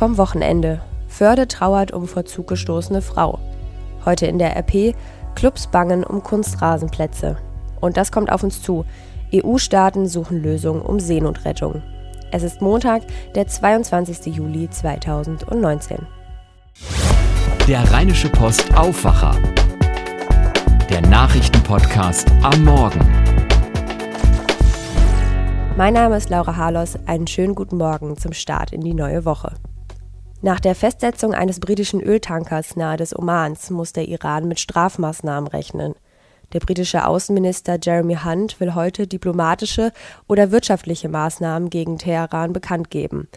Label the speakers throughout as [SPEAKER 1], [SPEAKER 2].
[SPEAKER 1] Vom Wochenende. Förde trauert um vor Zug gestoßene Frau. Heute in der RP Clubs bangen um Kunstrasenplätze. Und das kommt auf uns zu. EU-Staaten suchen Lösungen um Seenotrettung. Es ist Montag, der 22. Juli 2019.
[SPEAKER 2] Der Rheinische Post Aufwacher. Der Nachrichtenpodcast am Morgen.
[SPEAKER 1] Mein Name ist Laura Harlos. Einen schönen guten Morgen zum Start in die neue Woche. Nach der Festsetzung eines britischen Öltankers nahe des Omans muss der Iran mit Strafmaßnahmen rechnen. Der britische Außenminister Jeremy Hunt will heute diplomatische oder wirtschaftliche Maßnahmen gegen Teheran bekannt geben.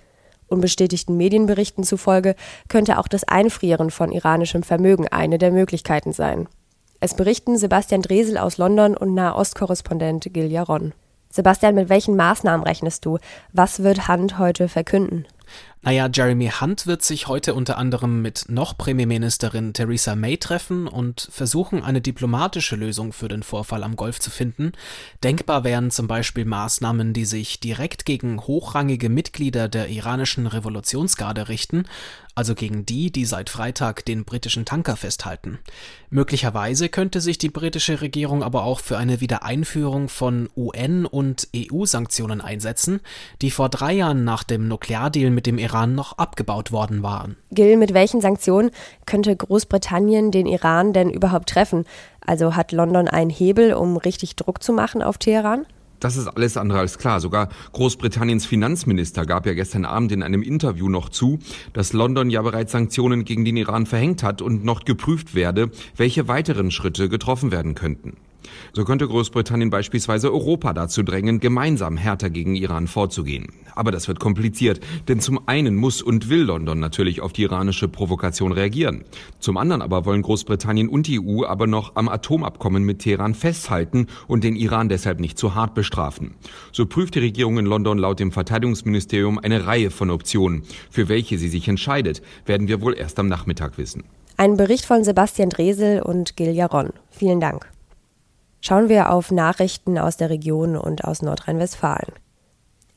[SPEAKER 1] Unbestätigten Medienberichten zufolge könnte auch das Einfrieren von iranischem Vermögen eine der Möglichkeiten sein. Es berichten Sebastian Dresel aus London und Nahostkorrespondent Gil Jaron. Sebastian, mit welchen Maßnahmen rechnest du? Was wird Hunt heute verkünden?
[SPEAKER 3] Naja, Jeremy Hunt wird sich heute unter anderem mit noch Premierministerin Theresa May treffen und versuchen, eine diplomatische Lösung für den Vorfall am Golf zu finden. Denkbar wären zum Beispiel Maßnahmen, die sich direkt gegen hochrangige Mitglieder der iranischen Revolutionsgarde richten, also gegen die, die seit Freitag den britischen Tanker festhalten. Möglicherweise könnte sich die britische Regierung aber auch für eine Wiedereinführung von UN- und EU-Sanktionen einsetzen, die vor drei Jahren nach dem Nukleardeal mit dem Iran noch abgebaut worden waren.
[SPEAKER 1] Gil, mit welchen Sanktionen könnte Großbritannien den Iran denn überhaupt treffen? Also hat London einen Hebel, um richtig Druck zu machen auf Teheran?
[SPEAKER 4] Das ist alles andere als klar. Sogar Großbritanniens Finanzminister gab ja gestern Abend in einem Interview noch zu, dass London ja bereits Sanktionen gegen den Iran verhängt hat und noch geprüft werde, welche weiteren Schritte getroffen werden könnten. So könnte Großbritannien beispielsweise Europa dazu drängen, gemeinsam härter gegen Iran vorzugehen. Aber das wird kompliziert, denn zum einen muss und will London natürlich auf die iranische Provokation reagieren. Zum anderen aber wollen Großbritannien und die EU aber noch am Atomabkommen mit Teheran festhalten und den Iran deshalb nicht zu hart bestrafen. So prüft die Regierung in London laut dem Verteidigungsministerium eine Reihe von Optionen. Für welche sie sich entscheidet, werden wir wohl erst am Nachmittag wissen.
[SPEAKER 1] Ein Bericht von Sebastian Dresel und Gil Jaron. Vielen Dank. Schauen wir auf Nachrichten aus der Region und aus Nordrhein-Westfalen.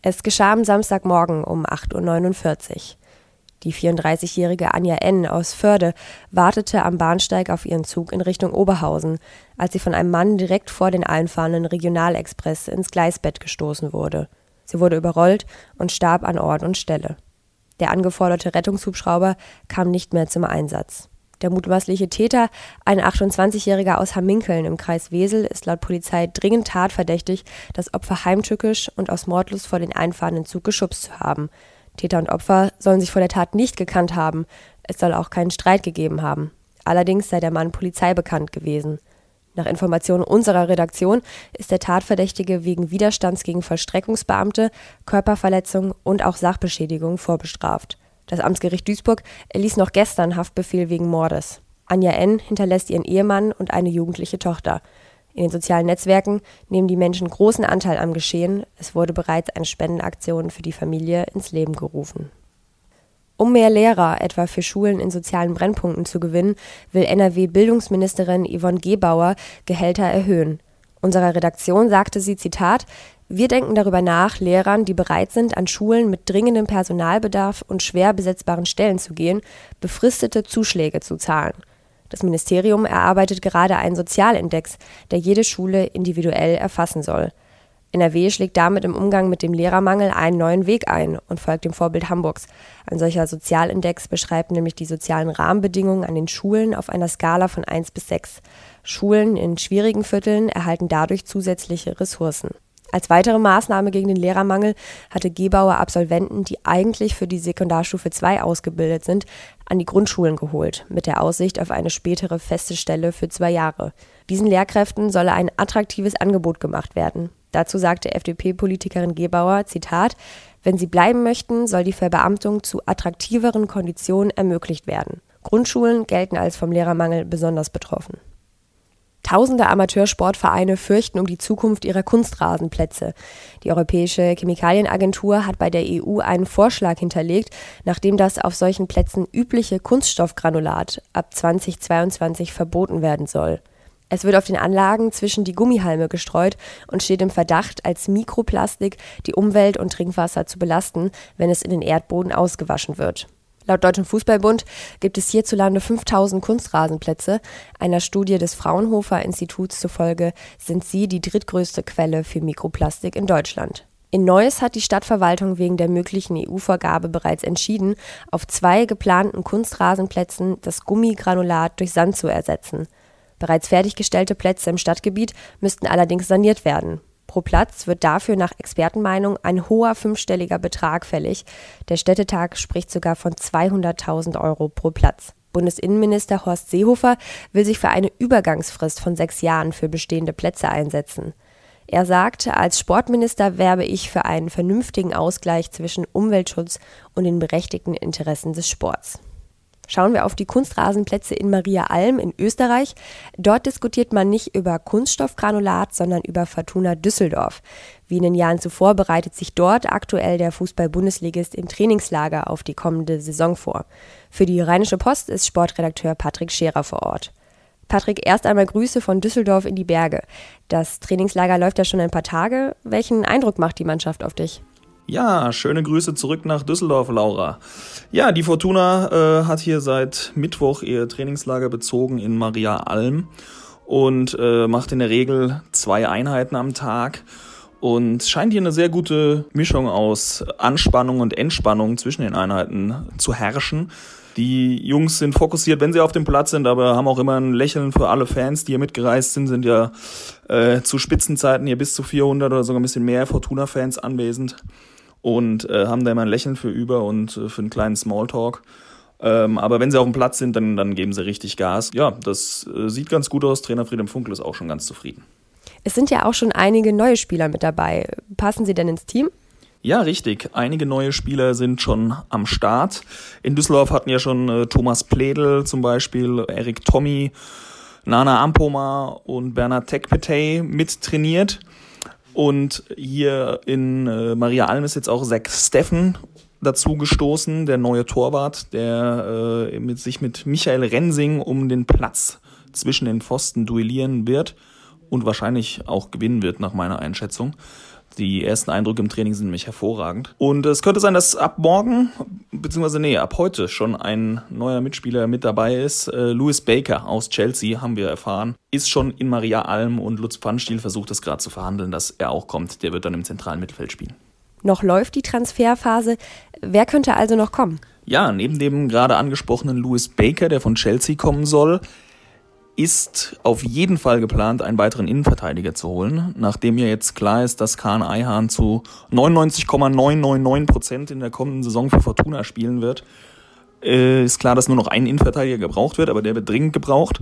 [SPEAKER 1] Es geschah am Samstagmorgen um 8.49 Uhr. Die 34-jährige Anja N. aus Förde wartete am Bahnsteig auf ihren Zug in Richtung Oberhausen, als sie von einem Mann direkt vor den einfahrenden Regionalexpress ins Gleisbett gestoßen wurde. Sie wurde überrollt und starb an Ort und Stelle. Der angeforderte Rettungshubschrauber kam nicht mehr zum Einsatz. Der mutmaßliche Täter, ein 28-Jähriger aus Hamminkeln im Kreis Wesel, ist laut Polizei dringend tatverdächtig, das Opfer heimtückisch und aus Mordlust vor den einfahrenden Zug geschubst zu haben. Täter und Opfer sollen sich vor der Tat nicht gekannt haben. Es soll auch keinen Streit gegeben haben. Allerdings sei der Mann Polizei bekannt gewesen. Nach Informationen unserer Redaktion ist der Tatverdächtige wegen Widerstands gegen Vollstreckungsbeamte, Körperverletzung und auch Sachbeschädigung vorbestraft. Das Amtsgericht Duisburg erließ noch gestern Haftbefehl wegen Mordes. Anja N. hinterlässt ihren Ehemann und eine jugendliche Tochter. In den sozialen Netzwerken nehmen die Menschen großen Anteil am Geschehen. Es wurde bereits eine Spendenaktion für die Familie ins Leben gerufen. Um mehr Lehrer, etwa für Schulen in sozialen Brennpunkten zu gewinnen, will NRW-Bildungsministerin Yvonne Gebauer Gehälter erhöhen. Unserer Redaktion sagte sie, Zitat, wir denken darüber nach, Lehrern, die bereit sind, an Schulen mit dringendem Personalbedarf und schwer besetzbaren Stellen zu gehen, befristete Zuschläge zu zahlen. Das Ministerium erarbeitet gerade einen Sozialindex, der jede Schule individuell erfassen soll. NRW schlägt damit im Umgang mit dem Lehrermangel einen neuen Weg ein und folgt dem Vorbild Hamburgs. Ein solcher Sozialindex beschreibt nämlich die sozialen Rahmenbedingungen an den Schulen auf einer Skala von 1 bis 6. Schulen in schwierigen Vierteln erhalten dadurch zusätzliche Ressourcen. Als weitere Maßnahme gegen den Lehrermangel hatte Gebauer Absolventen, die eigentlich für die Sekundarstufe 2 ausgebildet sind, an die Grundschulen geholt, mit der Aussicht auf eine spätere feste Stelle für zwei Jahre. Diesen Lehrkräften solle ein attraktives Angebot gemacht werden. Dazu sagte FDP-Politikerin Gebauer, Zitat, wenn sie bleiben möchten, soll die Verbeamtung zu attraktiveren Konditionen ermöglicht werden. Grundschulen gelten als vom Lehrermangel besonders betroffen. Tausende Amateursportvereine fürchten um die Zukunft ihrer Kunstrasenplätze. Die Europäische Chemikalienagentur hat bei der EU einen Vorschlag hinterlegt, nachdem das auf solchen Plätzen übliche Kunststoffgranulat ab 2022 verboten werden soll. Es wird auf den Anlagen zwischen die Gummihalme gestreut und steht im Verdacht, als Mikroplastik die Umwelt und Trinkwasser zu belasten, wenn es in den Erdboden ausgewaschen wird. Laut Deutschem Fußballbund gibt es hierzulande 5000 Kunstrasenplätze. Einer Studie des Fraunhofer Instituts zufolge sind sie die drittgrößte Quelle für Mikroplastik in Deutschland. In Neuss hat die Stadtverwaltung wegen der möglichen EU-Vorgabe bereits entschieden, auf zwei geplanten Kunstrasenplätzen das Gummigranulat durch Sand zu ersetzen. Bereits fertiggestellte Plätze im Stadtgebiet müssten allerdings saniert werden. Pro Platz wird dafür nach Expertenmeinung ein hoher fünfstelliger Betrag fällig. Der Städtetag spricht sogar von 200.000 Euro pro Platz. Bundesinnenminister Horst Seehofer will sich für eine Übergangsfrist von sechs Jahren für bestehende Plätze einsetzen. Er sagt, als Sportminister werbe ich für einen vernünftigen Ausgleich zwischen Umweltschutz und den berechtigten Interessen des Sports. Schauen wir auf die Kunstrasenplätze in Maria Alm in Österreich. Dort diskutiert man nicht über Kunststoffgranulat, sondern über Fortuna Düsseldorf. Wie in den Jahren zuvor bereitet sich dort aktuell der Fußball-Bundesligist im Trainingslager auf die kommende Saison vor. Für die Rheinische Post ist Sportredakteur Patrick Scherer vor Ort. Patrick, erst einmal Grüße von Düsseldorf in die Berge. Das Trainingslager läuft ja schon ein paar Tage. Welchen Eindruck macht die Mannschaft auf dich?
[SPEAKER 5] Ja, schöne Grüße zurück nach Düsseldorf, Laura. Ja, die Fortuna äh, hat hier seit Mittwoch ihr Trainingslager bezogen in Maria Alm und äh, macht in der Regel zwei Einheiten am Tag und scheint hier eine sehr gute Mischung aus Anspannung und Entspannung zwischen den Einheiten zu herrschen. Die Jungs sind fokussiert, wenn sie auf dem Platz sind, aber haben auch immer ein Lächeln für alle Fans, die hier mitgereist sind, sind ja äh, zu Spitzenzeiten hier bis zu 400 oder sogar ein bisschen mehr Fortuna-Fans anwesend und äh, haben da immer ein Lächeln für über und äh, für einen kleinen Smalltalk. Ähm, aber wenn sie auf dem Platz sind, dann, dann geben sie richtig Gas. Ja, das äh, sieht ganz gut aus. Trainer Friedem Funkel ist auch schon ganz zufrieden.
[SPEAKER 1] Es sind ja auch schon einige neue Spieler mit dabei. Passen sie denn ins Team?
[SPEAKER 5] Ja, richtig. Einige neue Spieler sind schon am Start. In Düsseldorf hatten ja schon äh, Thomas Pledel zum Beispiel, Erik Tommy, Nana Ampoma und Bernhard Tekpetey mit trainiert. Und hier in äh, Maria Alm ist jetzt auch Zach Steffen dazu gestoßen, der neue Torwart, der äh, mit, sich mit Michael Rensing um den Platz zwischen den Pfosten duellieren wird und wahrscheinlich auch gewinnen wird, nach meiner Einschätzung. Die ersten Eindrücke im Training sind nämlich hervorragend. Und es könnte sein, dass ab morgen, beziehungsweise nee, ab heute schon ein neuer Mitspieler mit dabei ist. Äh, Louis Baker aus Chelsea, haben wir erfahren, ist schon in Maria Alm und Lutz Pfannstiel versucht es gerade zu verhandeln, dass er auch kommt. Der wird dann im zentralen Mittelfeld spielen.
[SPEAKER 1] Noch läuft die Transferphase. Wer könnte also noch kommen?
[SPEAKER 5] Ja, neben dem gerade angesprochenen Louis Baker, der von Chelsea kommen soll, ist auf jeden Fall geplant, einen weiteren Innenverteidiger zu holen, nachdem ja jetzt klar ist, dass Kahn Eihahn zu 99,999 Prozent in der kommenden Saison für Fortuna spielen wird. Äh, ist klar, dass nur noch ein Innenverteidiger gebraucht wird, aber der wird dringend gebraucht,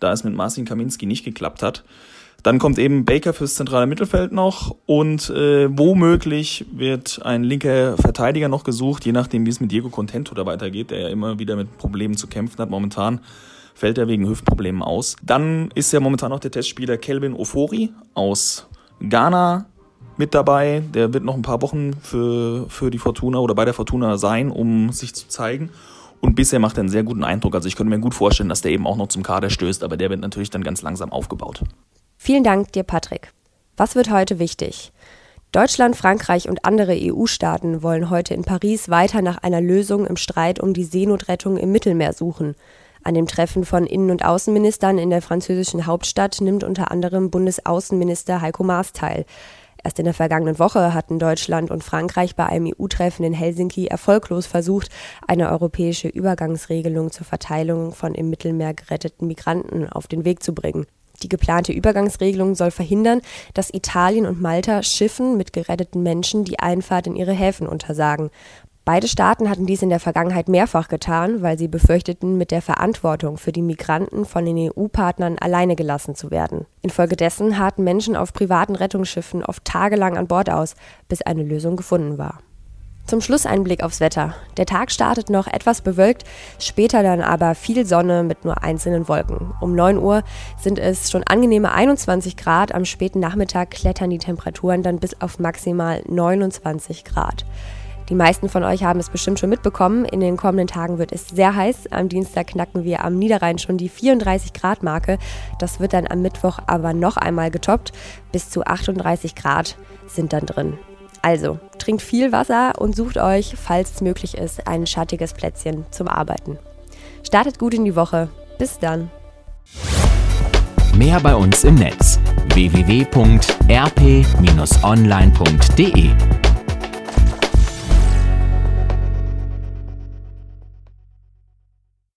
[SPEAKER 5] da es mit Marcin Kaminski nicht geklappt hat. Dann kommt eben Baker fürs zentrale Mittelfeld noch und äh, womöglich wird ein linker Verteidiger noch gesucht, je nachdem, wie es mit Diego Contento da weitergeht, der ja immer wieder mit Problemen zu kämpfen hat momentan fällt er wegen Hüftproblemen aus. Dann ist ja momentan noch der Testspieler Kelvin Ofori aus Ghana mit dabei. Der wird noch ein paar Wochen für, für die Fortuna oder bei der Fortuna sein, um sich zu zeigen. Und bisher macht er einen sehr guten Eindruck. Also ich könnte mir gut vorstellen, dass der eben auch noch zum Kader stößt, aber der wird natürlich dann ganz langsam aufgebaut.
[SPEAKER 1] Vielen Dank dir, Patrick. Was wird heute wichtig? Deutschland, Frankreich und andere EU-Staaten wollen heute in Paris weiter nach einer Lösung im Streit um die Seenotrettung im Mittelmeer suchen. An dem Treffen von Innen- und Außenministern in der französischen Hauptstadt nimmt unter anderem Bundesaußenminister Heiko Maas teil. Erst in der vergangenen Woche hatten Deutschland und Frankreich bei einem EU-Treffen in Helsinki erfolglos versucht, eine europäische Übergangsregelung zur Verteilung von im Mittelmeer geretteten Migranten auf den Weg zu bringen. Die geplante Übergangsregelung soll verhindern, dass Italien und Malta Schiffen mit geretteten Menschen die Einfahrt in ihre Häfen untersagen. Beide Staaten hatten dies in der Vergangenheit mehrfach getan, weil sie befürchteten, mit der Verantwortung für die Migranten von den EU-Partnern alleine gelassen zu werden. Infolgedessen harten Menschen auf privaten Rettungsschiffen oft tagelang an Bord aus, bis eine Lösung gefunden war. Zum Schluss ein Blick aufs Wetter. Der Tag startet noch etwas bewölkt, später dann aber viel Sonne mit nur einzelnen Wolken. Um 9 Uhr sind es schon angenehme 21 Grad, am späten Nachmittag klettern die Temperaturen dann bis auf maximal 29 Grad. Die meisten von euch haben es bestimmt schon mitbekommen. In den kommenden Tagen wird es sehr heiß. Am Dienstag knacken wir am Niederrhein schon die 34 Grad Marke. Das wird dann am Mittwoch aber noch einmal getoppt. Bis zu 38 Grad sind dann drin. Also, trinkt viel Wasser und sucht euch, falls es möglich ist, ein schattiges Plätzchen zum Arbeiten. Startet gut in die Woche. Bis dann.
[SPEAKER 4] Mehr bei uns im Netz www.rp-online.de